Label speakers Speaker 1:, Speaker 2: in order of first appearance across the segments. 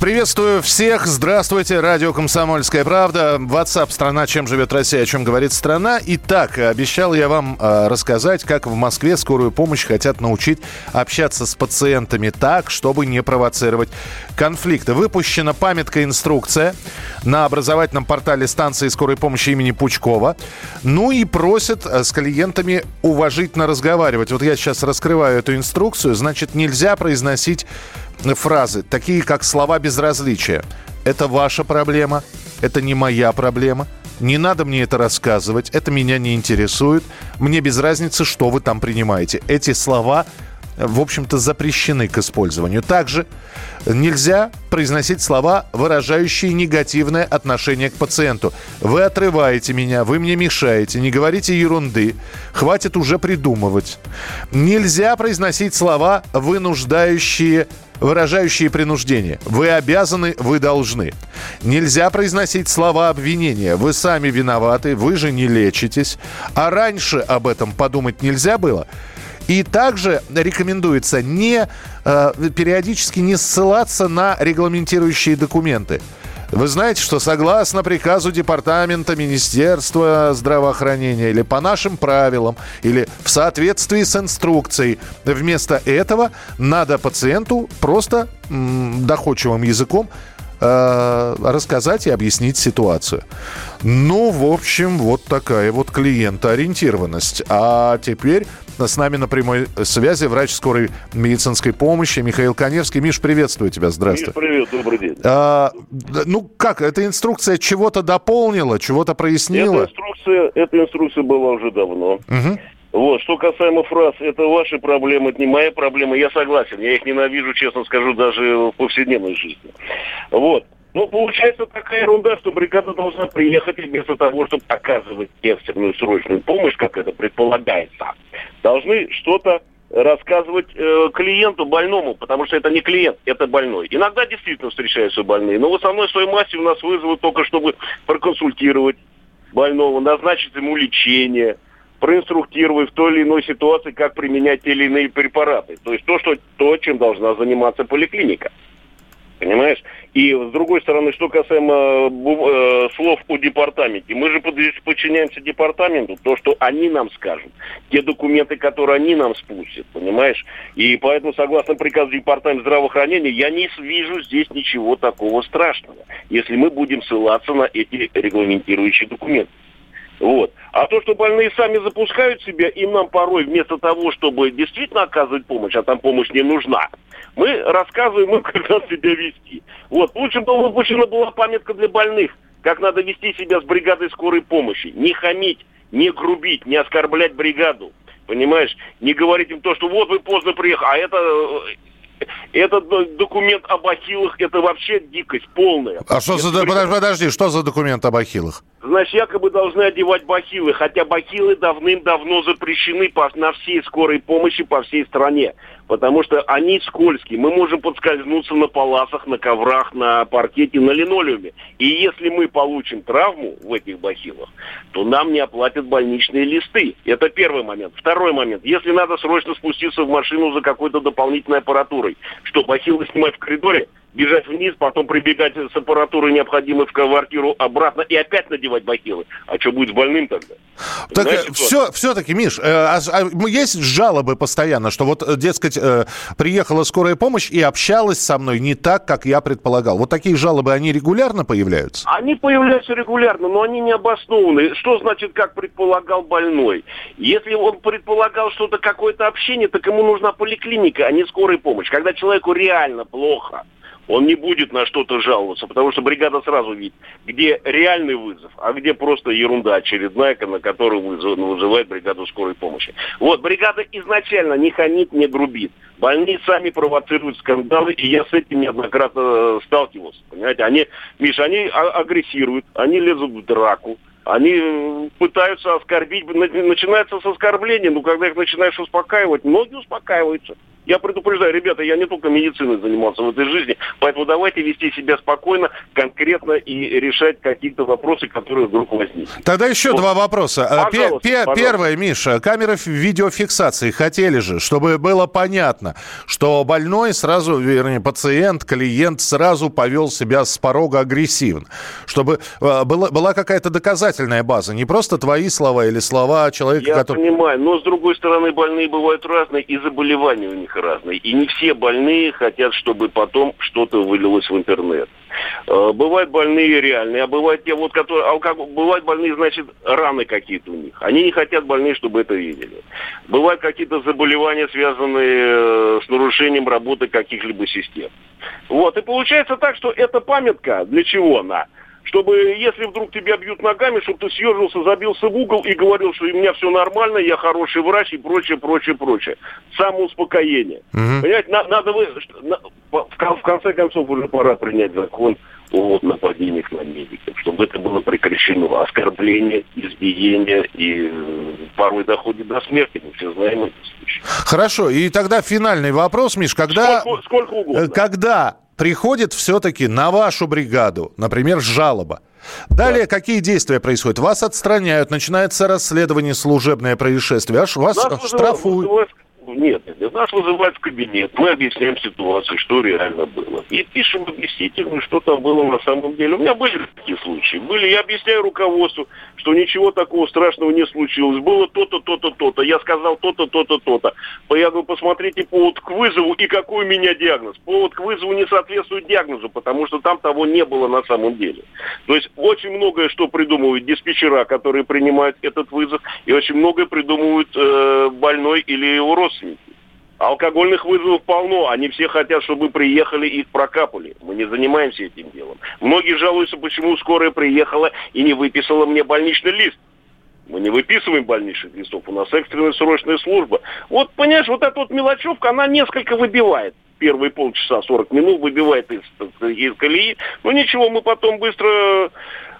Speaker 1: Приветствую всех. Здравствуйте. Радио «Комсомольская правда». WhatsApp «Страна. Чем живет Россия? О чем говорит страна?» Итак, обещал я вам э, рассказать, как в Москве скорую помощь хотят научить общаться с пациентами так, чтобы не провоцировать конфликты. Выпущена памятка-инструкция на образовательном портале станции скорой помощи имени Пучкова. Ну и просят э, с клиентами уважительно разговаривать. Вот я сейчас раскрываю эту инструкцию. Значит, нельзя произносить фразы, такие как слова безразличия. Это ваша проблема, это не моя проблема. Не надо мне это рассказывать, это меня не интересует. Мне без разницы, что вы там принимаете. Эти слова в общем-то, запрещены к использованию. Также нельзя произносить слова, выражающие негативное отношение к пациенту. Вы отрываете меня, вы мне мешаете, не говорите ерунды, хватит уже придумывать. Нельзя произносить слова, вынуждающие выражающие принуждение. Вы обязаны, вы должны. Нельзя произносить слова обвинения. Вы сами виноваты, вы же не лечитесь. А раньше об этом подумать нельзя было. И также рекомендуется не э, периодически не ссылаться на регламентирующие документы. Вы знаете, что согласно приказу Департамента Министерства здравоохранения или по нашим правилам, или в соответствии с инструкцией, вместо этого надо пациенту просто м, доходчивым языком э, рассказать и объяснить ситуацию. Ну, в общем, вот такая вот клиентоориентированность. А теперь с нами на прямой связи врач скорой медицинской помощи Михаил Коневский. Миш, приветствую тебя, здравствуй.
Speaker 2: Миш, привет, добрый день.
Speaker 1: А, ну как, эта инструкция чего-то дополнила, чего-то прояснила?
Speaker 2: Эта инструкция, эта инструкция была уже давно.
Speaker 1: Угу.
Speaker 2: Вот, что касаемо фраз, это ваши проблемы, это не моя проблема, я согласен. Я их ненавижу, честно скажу, даже в повседневной жизни. Вот. Ну, получается такая ерунда, что бригада должна приехать вместо того, чтобы оказывать экстренную срочную помощь, как это предполагается, должны что-то рассказывать э, клиенту, больному, потому что это не клиент, это больной. Иногда действительно встречаются больные, но в основной своей массе у нас вызовут только, чтобы проконсультировать больного, назначить ему лечение, проинструктировать в той или иной ситуации, как применять те или иные препараты. То есть то, что, то чем должна заниматься поликлиника. Понимаешь? И с другой стороны, что касаемо э, слов о департаменте, мы же подчиняемся департаменту, то, что они нам скажут, те документы, которые они нам спустят, понимаешь? И поэтому, согласно приказу департамента здравоохранения, я не вижу здесь ничего такого страшного, если мы будем ссылаться на эти регламентирующие документы. Вот. А то, что больные сами запускают себя, и нам порой вместо того, чтобы действительно оказывать помощь, а там помощь не нужна, мы рассказываем им, как надо себя вести. Вот. Лучше бы выпущена была памятка для больных, как надо вести себя с бригадой скорой помощи. Не хамить, не грубить, не оскорблять бригаду. Понимаешь? Не говорить им то, что вот вы поздно приехали, а это этот документ об ахиллах это вообще дикость полная.
Speaker 1: А что за... Подожди, подожди, что за документ об ахиллах?
Speaker 2: Значит, якобы должны одевать бахилы, хотя бахилы давным-давно запрещены по, на всей скорой помощи по всей стране, потому что они скользкие. Мы можем подскользнуться на паласах, на коврах, на паркете, на линолеуме. И если мы получим травму в этих бахилах, то нам не оплатят больничные листы. Это первый момент. Второй момент. Если надо срочно спуститься в машину за какой-то дополнительной аппаратурой, что бахилы снимать в коридоре, бежать вниз, потом прибегать с аппаратурой необходимой в квартиру обратно и опять надевать бахилы. А что будет с больным тогда?
Speaker 1: Так Знаете, все, все-таки, Миш, э, а, а, есть жалобы постоянно, что вот, э, дескать, э, приехала скорая помощь и общалась со мной не так, как я предполагал. Вот такие жалобы, они регулярно появляются?
Speaker 2: Они появляются регулярно, но они не обоснованы. Что значит, как предполагал больной? Если он предполагал что-то, какое-то общение, так ему нужна поликлиника, а не скорая помощь. Когда человеку реально плохо, он не будет на что-то жаловаться, потому что бригада сразу видит, где реальный вызов, а где просто ерунда очередная, на которую вызывает бригаду скорой помощи. Вот, бригада изначально не хамит, не грубит. Больные сами провоцируют скандалы, и я с этим неоднократно э, сталкивался. Понимаете, они, Миша, они а, агрессируют, они лезут в драку, Они э, пытаются оскорбить, начинается с оскорбления, но когда их начинаешь успокаивать, многие успокаиваются. Я предупреждаю, ребята, я не только медициной занимался в этой жизни, поэтому давайте вести себя спокойно, конкретно и решать какие-то вопросы, которые вдруг возникнут.
Speaker 1: Тогда еще вот. два вопроса. Э, пожалуйста, пожалуйста. Первое, Миша, камеры видеофиксации хотели же, чтобы было понятно, что больной сразу, вернее, пациент, клиент сразу повел себя с порога агрессивно, чтобы э, была, была какая-то доказательная база, не просто твои слова или слова человека,
Speaker 2: я
Speaker 1: который...
Speaker 2: Я понимаю, но с другой стороны больные бывают разные и заболевания у них них разные. И не все больные хотят, чтобы потом что-то вылилось в интернет. Э, бывают больные реальные, а бывают те, вот, которые, алкоголь, бывают больные, значит, раны какие-то у них. Они не хотят больные, чтобы это видели. Бывают какие-то заболевания, связанные э, с нарушением работы каких-либо систем. Вот, и получается так, что эта памятка, для чего она? Чтобы, если вдруг тебя бьют ногами, чтобы ты съежился, забился в угол и говорил, что у меня все нормально, я хороший врач и прочее, прочее, прочее. Самоуспокоение. Угу. Понимаете, на, надо вы... На, в, конце концов уже пора принять закон о нападениях на медиков, чтобы это было прекращено. Оскорбление, избиение и э, порой доходит до смерти. Мы все знаем эти случаи.
Speaker 1: Хорошо, и тогда финальный вопрос, Миш, когда...
Speaker 2: Сколько, сколько угодно.
Speaker 1: Когда приходит все-таки на вашу бригаду, например, жалоба. Далее, да. какие действия происходят? Вас отстраняют, начинается расследование служебное происшествие, аж вас Нас штрафуют.
Speaker 2: Нет, нет, нас вызывают в кабинет, мы объясняем ситуацию, что реально было. И пишем объяснительную, что там было на самом деле. У меня были такие случаи. Были, я объясняю руководству, что ничего такого страшного не случилось. Было то-то, то-то, то-то. Я сказал то-то, то-то, то-то. Я говорю, посмотрите повод к вызову и какой у меня диагноз. Повод к вызову не соответствует диагнозу, потому что там того не было на самом деле. То есть очень многое, что придумывают диспетчера, которые принимают этот вызов, и очень многое придумывают э, больной или его родственник родственники. Алкогольных вызовов полно. Они все хотят, чтобы мы приехали и их прокапали. Мы не занимаемся этим делом. Многие жалуются, почему скорая приехала и не выписала мне больничный лист. Мы не выписываем больничных листов, у нас экстренная срочная служба. Вот, понимаешь, вот эта вот мелочевка, она несколько выбивает. Первые полчаса, 40 минут выбивает из, из колеи. Но ничего, мы потом быстро э,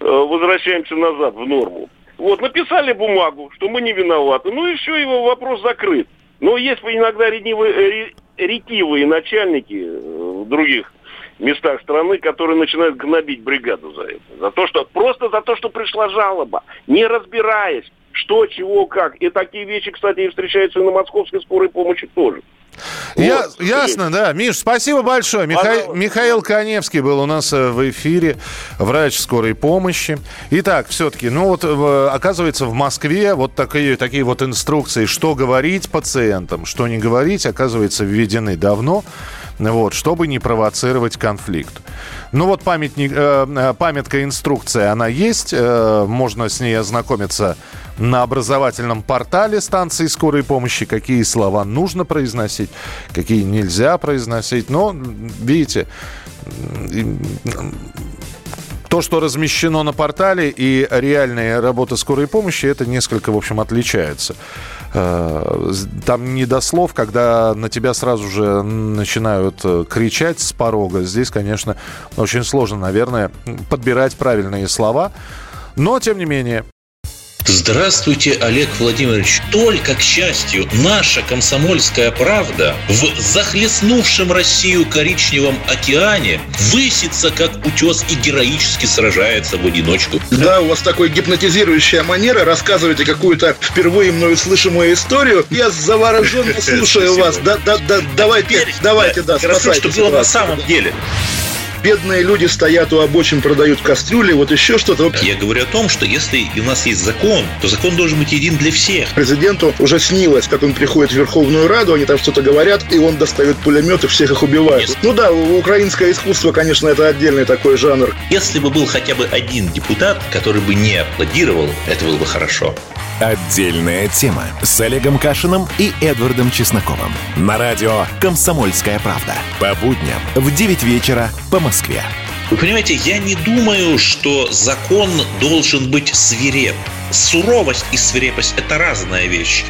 Speaker 2: возвращаемся назад в норму. Вот, написали бумагу, что мы не виноваты. Ну и все, его вопрос закрыт. Но есть иногда ретивые, ретивые начальники э, в других местах страны, которые начинают гнобить бригаду за это. За то, что, просто за то, что пришла жалоба, не разбираясь, что, чего, как. И такие вещи, кстати, встречаются и на московской скорой помощи тоже.
Speaker 1: Я, вот, ясно, да. Миш, спасибо большое. Миха... Михаил Коневский был у нас э, в эфире, врач скорой помощи. Итак, все-таки, ну вот, оказывается, в Москве вот такие, такие вот инструкции, что говорить пациентам, что не говорить, оказывается, введены давно вот, чтобы не провоцировать конфликт. Ну вот памятник, э, э, памятка инструкция, она есть, э, можно с ней ознакомиться на образовательном портале станции скорой помощи, какие слова нужно произносить, какие нельзя произносить. Но, видите, то, что размещено на портале и реальная работа скорой помощи, это несколько, в общем, отличается. Э, там не до слов, когда на тебя сразу же начинают э, кричать с порога. Здесь, конечно, очень сложно, наверное, подбирать правильные слова. Но, тем не менее,
Speaker 3: Здравствуйте, Олег Владимирович. Только, к счастью, наша комсомольская правда в захлестнувшем Россию коричневом океане высится, как утес, и героически сражается в одиночку.
Speaker 4: Да, у вас такой гипнотизирующая манера. Рассказываете какую-то впервые мною слышимую историю. Я завороженно слушаю вас. Да, да, да, давайте, давайте, да,
Speaker 3: спасайте. что было на самом деле
Speaker 4: бедные люди стоят у обочин, продают кастрюли, вот еще что-то.
Speaker 3: Я говорю о том, что если у нас есть закон, то закон должен быть един для всех.
Speaker 4: Президенту уже снилось, как он приходит в Верховную Раду, они там что-то говорят, и он достает пулемет и всех их убивает. Нет. Ну да, украинское искусство, конечно, это отдельный такой жанр.
Speaker 3: Если бы был хотя бы один депутат, который бы не аплодировал, это было бы хорошо.
Speaker 5: Отдельная тема с Олегом Кашиным и Эдвардом Чесноковым. На радио «Комсомольская правда». По будням в 9 вечера по Москве.
Speaker 3: Вы понимаете, я не думаю, что закон должен быть свиреп. Суровость и свирепость – это разная вещь.